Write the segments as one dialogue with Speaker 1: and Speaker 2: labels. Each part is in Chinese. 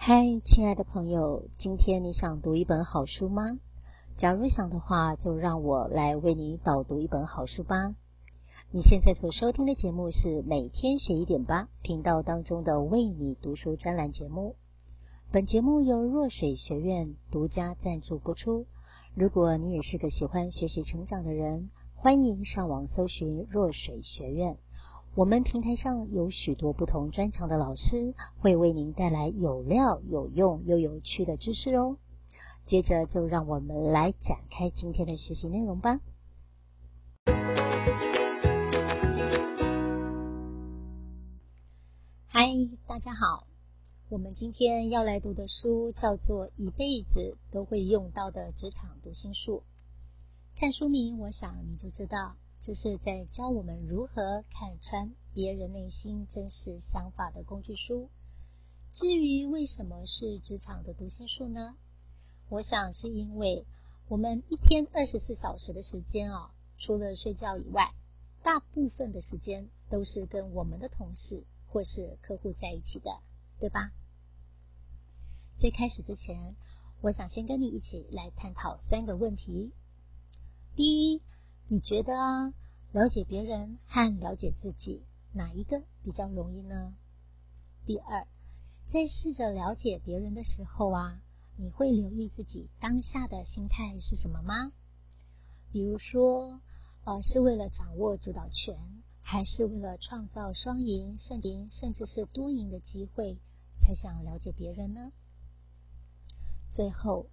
Speaker 1: 嗨，亲爱的朋友，今天你想读一本好书吗？假如想的话，就让我来为你导读一本好书吧。你现在所收听的节目是每天学一点吧频道当中的为你读书专栏节目。本节目由若水学院独家赞助播出。如果你也是个喜欢学习成长的人，欢迎上网搜寻若水学院。我们平台上有许多不同专长的老师，会为您带来有料、有用又有趣的知识哦。接着就让我们来展开今天的学习内容吧。嗨，大家好，我们今天要来读的书叫做《一辈子都会用到的职场读心术》。看书名，我想你就知道。这是在教我们如何看穿别人内心真实想法的工具书。至于为什么是职场的读心术呢？我想是因为我们一天二十四小时的时间啊，除了睡觉以外，大部分的时间都是跟我们的同事或是客户在一起的，对吧？在开始之前，我想先跟你一起来探讨三个问题。第一，你觉得了解别人和了解自己哪一个比较容易呢？第二，在试着了解别人的时候啊，你会留意自己当下的心态是什么吗？比如说，呃，是为了掌握主导权，还是为了创造双赢、胜赢，甚至是多赢的机会，才想了解别人呢？最后，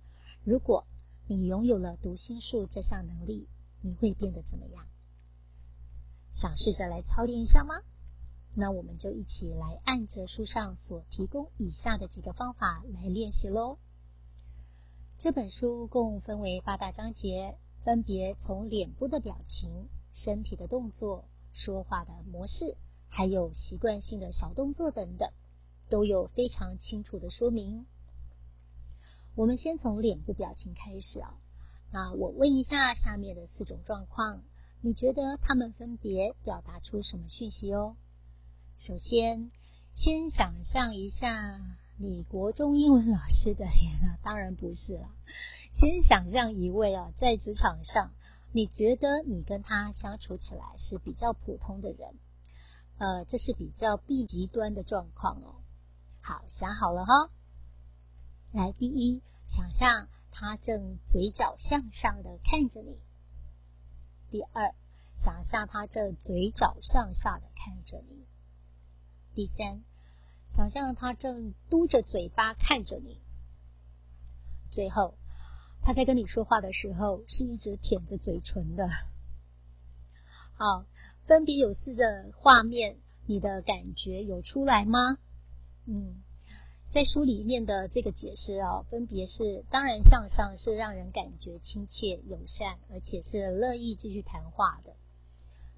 Speaker 1: 如果你拥有了读心术这项能力，你会变得怎么样？想试着来操练一下吗？那我们就一起来按着书上所提供以下的几个方法来练习喽。这本书共分为八大章节，分别从脸部的表情、身体的动作、说话的模式，还有习惯性的小动作等等，都有非常清楚的说明。我们先从脸部表情开始啊。那我问一下下面的四种状况，你觉得他们分别表达出什么讯息哦？首先，先想象一下你国中英文老师的脸啊，当然不是了。先想象一位啊，在职场上，你觉得你跟他相处起来是比较普通的人，呃，这是比较 B 极端的状况哦。好，想好了哈。来，第一，想象。他正嘴角向上的看着你。第二，想象他正嘴角向下的看着你。第三，想象他正嘟着嘴巴看着你。最后，他在跟你说话的时候是一直舔着嘴唇的。好，分别有四个画面，你的感觉有出来吗？嗯。在书里面的这个解释啊，分别是：当然向上是让人感觉亲切友善，而且是乐意继续谈话的。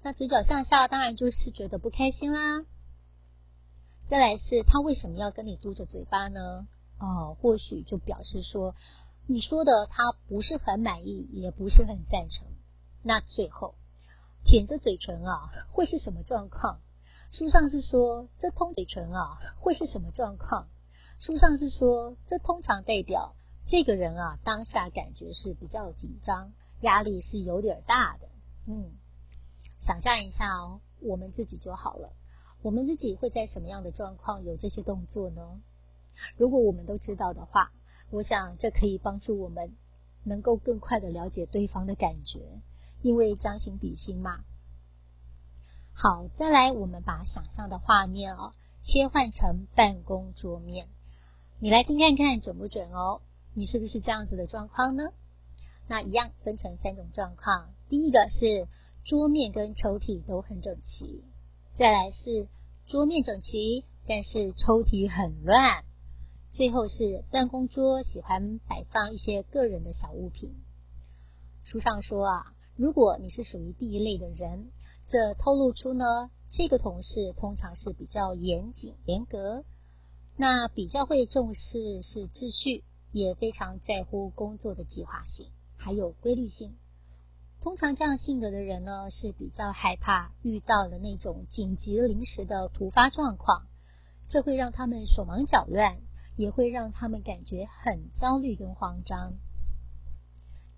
Speaker 1: 那嘴角向下，当然就是觉得不开心啦。再来是他为什么要跟你嘟着嘴巴呢？哦，或许就表示说你说的他不是很满意，也不是很赞成。那最后舔着嘴唇啊，会是什么状况？书上是说这通嘴唇啊，会是什么状况？书上是说，这通常代表这个人啊，当下感觉是比较紧张，压力是有点大的。嗯，想象一下哦，我们自己就好了。我们自己会在什么样的状况有这些动作呢？如果我们都知道的话，我想这可以帮助我们能够更快的了解对方的感觉，因为将心比心嘛。好，再来，我们把想象的画面哦，切换成办公桌面。你来听看看准不准哦？你是不是这样子的状况呢？那一样分成三种状况。第一个是桌面跟抽屉都很整齐，再来是桌面整齐，但是抽屉很乱，最后是办公桌喜欢摆放一些个人的小物品。书上说啊，如果你是属于第一类的人，这透露出呢，这个同事通常是比较严谨严格。那比较会重视是秩序，也非常在乎工作的计划性，还有规律性。通常这样性格的人呢，是比较害怕遇到的那种紧急临时的突发状况，这会让他们手忙脚乱，也会让他们感觉很焦虑跟慌张。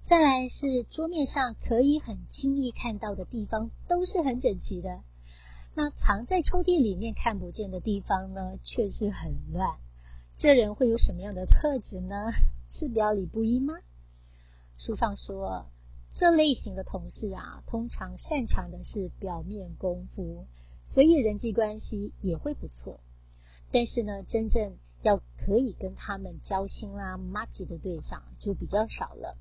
Speaker 1: 再来是桌面上可以很轻易看到的地方都是很整齐的，那藏在抽屉里面看不见的地方呢，却是很乱。这人会有什么样的特质呢？是表里不一吗？书上说，这类型的同事啊，通常擅长的是表面功夫，所以人际关系也会不错。但是呢，真正要可以跟他们交心啦、麻吉的对象就比较少了。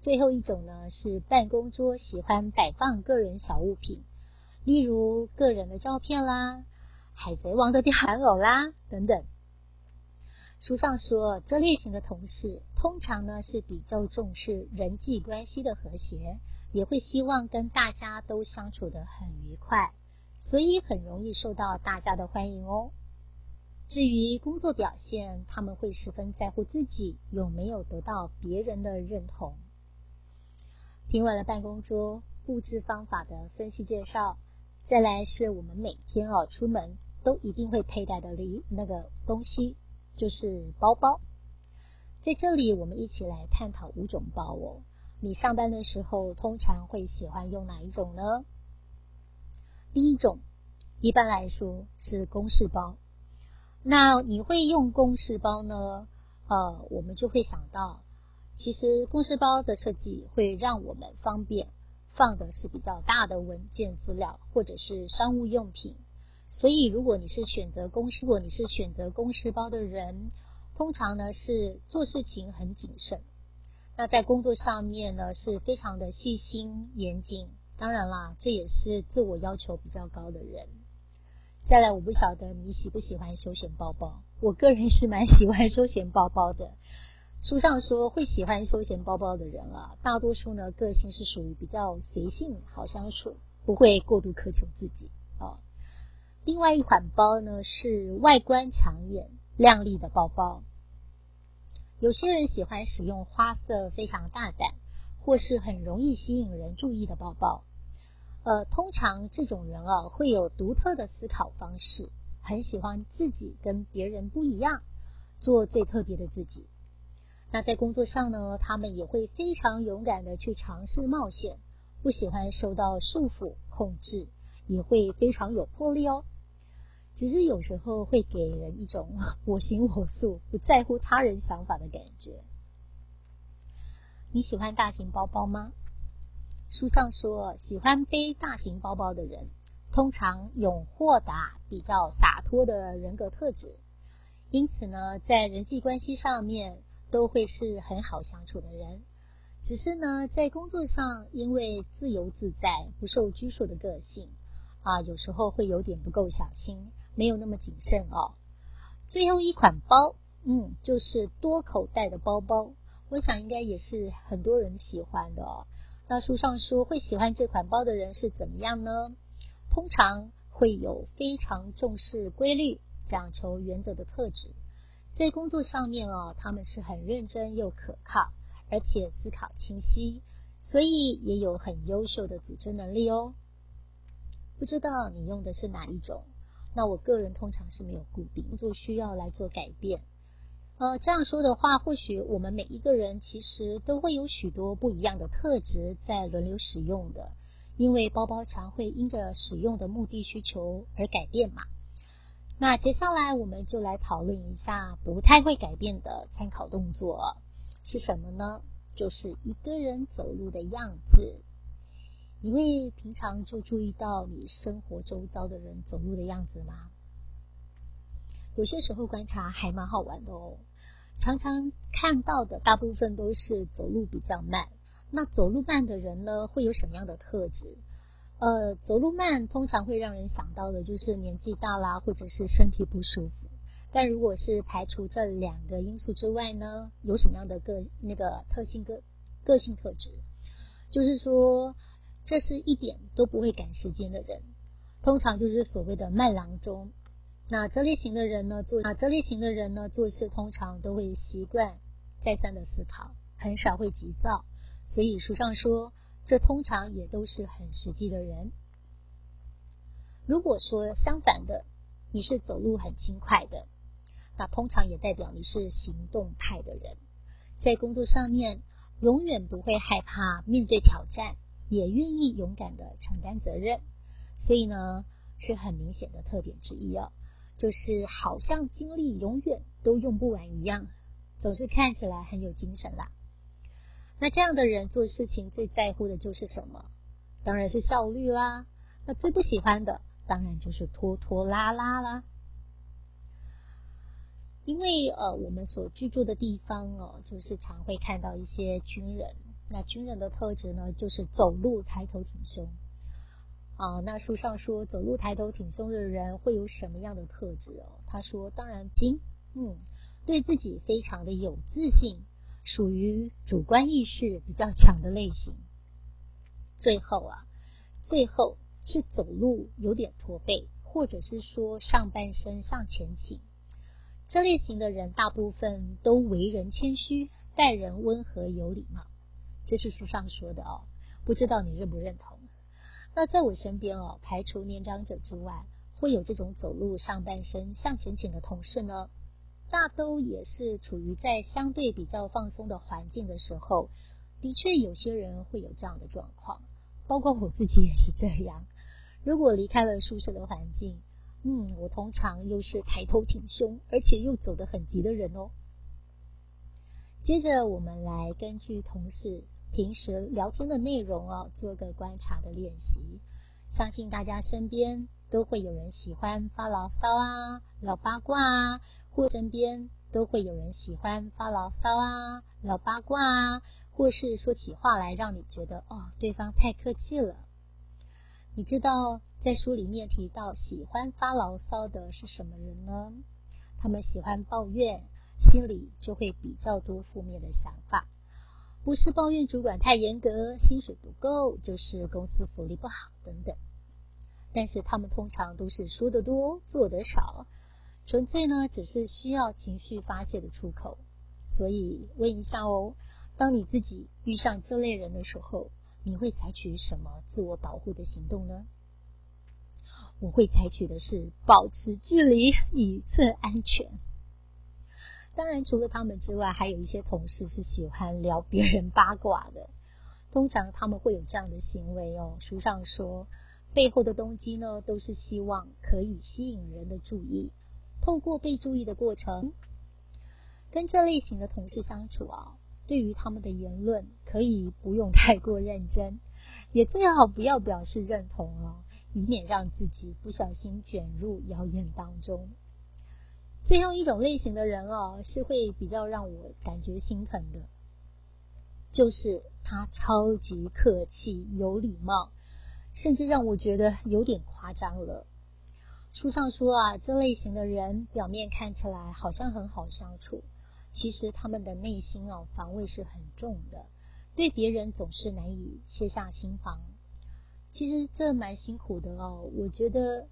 Speaker 1: 最后一种呢，是办公桌喜欢摆放个人小物品，例如个人的照片啦、海贼王的玩偶啦等等。书上说，这类型的同事通常呢是比较重视人际关系的和谐，也会希望跟大家都相处得很愉快，所以很容易受到大家的欢迎哦。至于工作表现，他们会十分在乎自己有没有得到别人的认同。听完了办公桌布置方法的分析介绍，再来是我们每天哦出门都一定会佩戴的礼那个东西，就是包包。在这里，我们一起来探讨五种包哦。你上班的时候通常会喜欢用哪一种呢？第一种，一般来说是公事包。那你会用公事包呢？呃，我们就会想到，其实公事包的设计会让我们方便放的是比较大的文件资料或者是商务用品。所以，如果你是选择公司，如果你是选择公事包的人，通常呢是做事情很谨慎。那在工作上面呢是非常的细心严谨。当然啦，这也是自我要求比较高的人。再来，我不晓得你喜不喜欢休闲包包。我个人是蛮喜欢休闲包包的。书上说，会喜欢休闲包包的人啊，大多数呢个性是属于比较随性、好相处，不会过度苛求自己啊。另外一款包呢是外观抢眼、亮丽的包包。有些人喜欢使用花色非常大胆，或是很容易吸引人注意的包包。呃，通常这种人啊，会有独特的思考方式，很喜欢自己跟别人不一样，做最特别的自己。那在工作上呢，他们也会非常勇敢的去尝试冒险，不喜欢受到束缚控制，也会非常有魄力哦。只是有时候会给人一种我行我素，不在乎他人想法的感觉。你喜欢大型包包吗？书上说，喜欢背大型包包的人，通常有豁达、比较洒脱的人格特质，因此呢，在人际关系上面都会是很好相处的人。只是呢，在工作上，因为自由自在、不受拘束的个性啊，有时候会有点不够小心，没有那么谨慎哦。最后一款包，嗯，就是多口袋的包包，我想应该也是很多人喜欢的哦。那书上说，会喜欢这款包的人是怎么样呢？通常会有非常重视规律、讲求原则的特质，在工作上面哦，他们是很认真又可靠，而且思考清晰，所以也有很优秀的组织能力哦。不知道你用的是哪一种？那我个人通常是没有固定，工作需要来做改变。呃，这样说的话，或许我们每一个人其实都会有许多不一样的特质在轮流使用的，因为包包常会因着使用的目的需求而改变嘛。那接下来我们就来讨论一下不太会改变的参考动作是什么呢？就是一个人走路的样子。你会平常就注意到你生活周遭的人走路的样子吗？有些时候观察还蛮好玩的哦，常常看到的大部分都是走路比较慢。那走路慢的人呢，会有什么样的特质？呃，走路慢通常会让人想到的就是年纪大啦，或者是身体不舒服。但如果是排除这两个因素之外呢，有什么样的个那个特性个个性特质？就是说，这是一点都不会赶时间的人，通常就是所谓的慢郎中。那这类型的人呢，做啊这类型的人呢，做事通常都会习惯再三的思考，很少会急躁。所以书上说，这通常也都是很实际的人。如果说相反的，你是走路很轻快的，那通常也代表你是行动派的人，在工作上面永远不会害怕面对挑战，也愿意勇敢的承担责任，所以呢，是很明显的特点之一哦，就是好像精力永远都用不完一样，总是看起来很有精神啦。那这样的人做事情最在乎的就是什么？当然是效率啦。那最不喜欢的当然就是拖拖拉拉啦。因为呃，我们所居住的地方哦，就是常会看到一些军人。那军人的特质呢，就是走路抬头挺胸啊。那书上说，走路抬头挺胸的人会有什么样的特质哦？他说，当然，精，嗯，对自己非常的有自信，属于主观意识比较强的类型。最后啊，最后是走路有点驼背，或者是说上半身向前倾。这类型的人大部分都为人谦虚，待人温和有礼貌，这是书上说的哦，不知道你认不认同？那在我身边哦，排除年长者之外，会有这种走路上半身向前倾的同事呢，大都也是处于在相对比较放松的环境的时候，的确有些人会有这样的状况，包括我自己也是这样。如果离开了舒适的环境，嗯，我通常又是抬头挺胸，而且又走得很急的人哦。接着，我们来根据同事平时聊天的内容哦，做个观察的练习。相信大家身边都会有人喜欢发牢骚啊、聊八卦啊，或身边都会有人喜欢发牢骚啊、聊八卦啊，或是说起话来让你觉得哦，对方太客气了。你知道，在书里面提到，喜欢发牢骚的是什么人呢？他们喜欢抱怨，心里就会比较多负面的想法。不是抱怨主管太严格、薪水不够，就是公司福利不好等等。但是他们通常都是说得多，做得少，纯粹呢只是需要情绪发泄的出口。所以问一下哦，当你自己遇上这类人的时候，你会采取什么自我保护的行动呢？我会采取的是保持距离，以策安全。当然，除了他们之外，还有一些同事是喜欢聊别人八卦的。通常他们会有这样的行为哦。书上说，背后的动机呢，都是希望可以吸引人的注意，透过被注意的过程，跟这类型的同事相处啊，对于他们的言论可以不用太过认真，也最好不要表示认同哦。以免让自己不小心卷入谣言当中。最后一种类型的人哦，是会比较让我感觉心疼的，就是他超级客气、有礼貌，甚至让我觉得有点夸张了。书上说啊，这类型的人表面看起来好像很好相处，其实他们的内心哦，防卫是很重的，对别人总是难以卸下心防。其实这蛮辛苦的哦，我觉得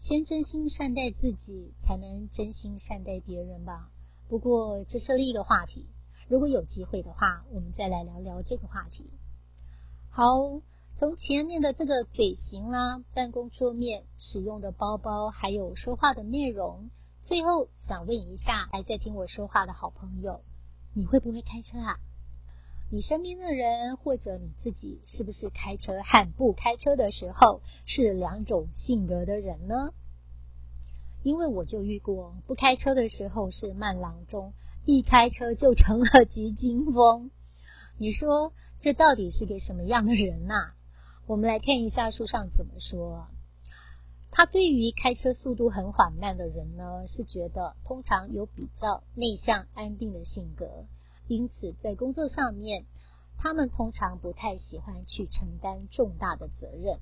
Speaker 1: 先真心善待自己，才能真心善待别人吧。不过这是另一个话题，如果有机会的话，我们再来聊聊这个话题。好，从前面的这个嘴型啦、办公桌面、使用的包包，还有说话的内容，最后想问一下，还在听我说话的好朋友，你会不会开车啊？你身边的人或者你自己，是不是开车和不开车的时候是两种性格的人呢？因为我就遇过，不开车的时候是慢郎中，一开车就成了急惊风。你说这到底是个什么样的人呐？我们来看一下书上怎么说。他对于开车速度很缓慢的人呢，是觉得通常有比较内向安定的性格。因此，在工作上面，他们通常不太喜欢去承担重大的责任。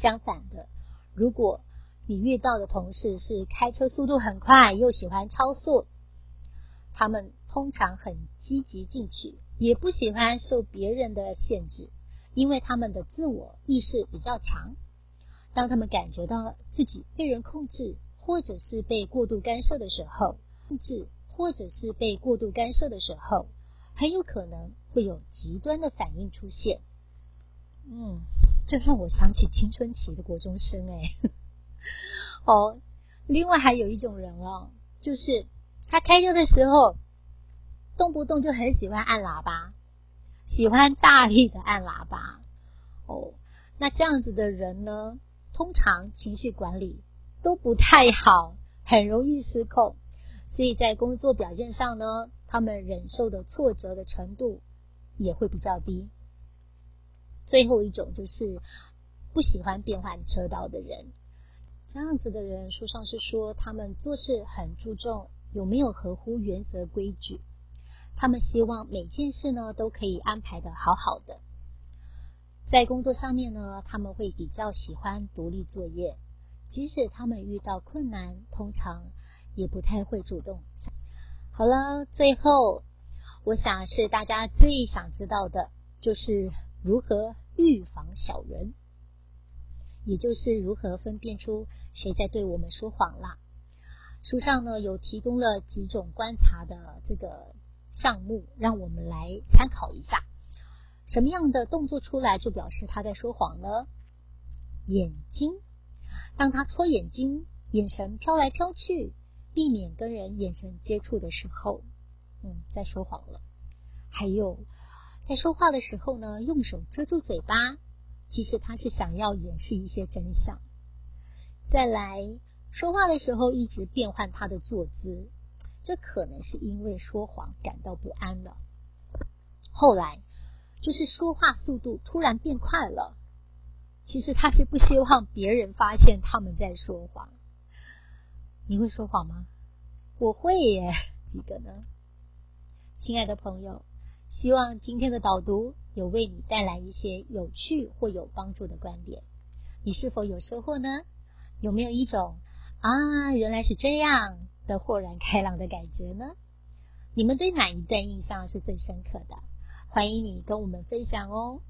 Speaker 1: 相反的，如果你遇到的同事是开车速度很快，又喜欢超速，他们通常很积极进取，也不喜欢受别人的限制，因为他们的自我意识比较强。当他们感觉到自己被人控制，或者是被过度干涉的时候，控制。或者是被过度干涉的时候，很有可能会有极端的反应出现。嗯，这让我想起青春期的国中生哎。哦，另外还有一种人哦，就是他开车的时候，动不动就很喜欢按喇叭，喜欢大力的按喇叭。哦，那这样子的人呢，通常情绪管理都不太好，很容易失控，所以在工作表现上呢，他们忍受的挫折的程度也会比较低。最后一种就是不喜欢变换车道的人，这样子的人，书上是说他们做事很注重有没有合乎原则规矩，他们希望每件事呢都可以安排的好好的。在工作上面呢，他们会比较喜欢独立作业，即使他们遇到困难，通常也不太会主动。好了，最后我想是大家最想知道的，就是如何预防小人，也就是如何分辨出谁在对我们说谎啦。书上呢有提供了几种观察的这个项目，让我们来参考一下。什么样的动作出来就表示他在说谎呢？眼睛，当他搓眼睛，眼神飘来飘去，避免跟人眼神接触的时候，嗯，在说谎了。还有，在说话的时候呢，用手遮住嘴巴，其实他是想要掩饰一些真相。再来，说话的时候一直变换他的坐姿，这可能是因为说谎感到不安了。后来。就是说话速度突然变快了，其实他是不希望别人发现他们在说谎。你会说谎吗？我会耶，几个呢？亲爱的朋友，希望今天的导读有为你带来一些有趣或有帮助的观点。你是否有收获呢？有没有一种啊，原来是这样的豁然开朗的感觉呢？你们对哪一段印象是最深刻的？欢迎你跟我们分享哦。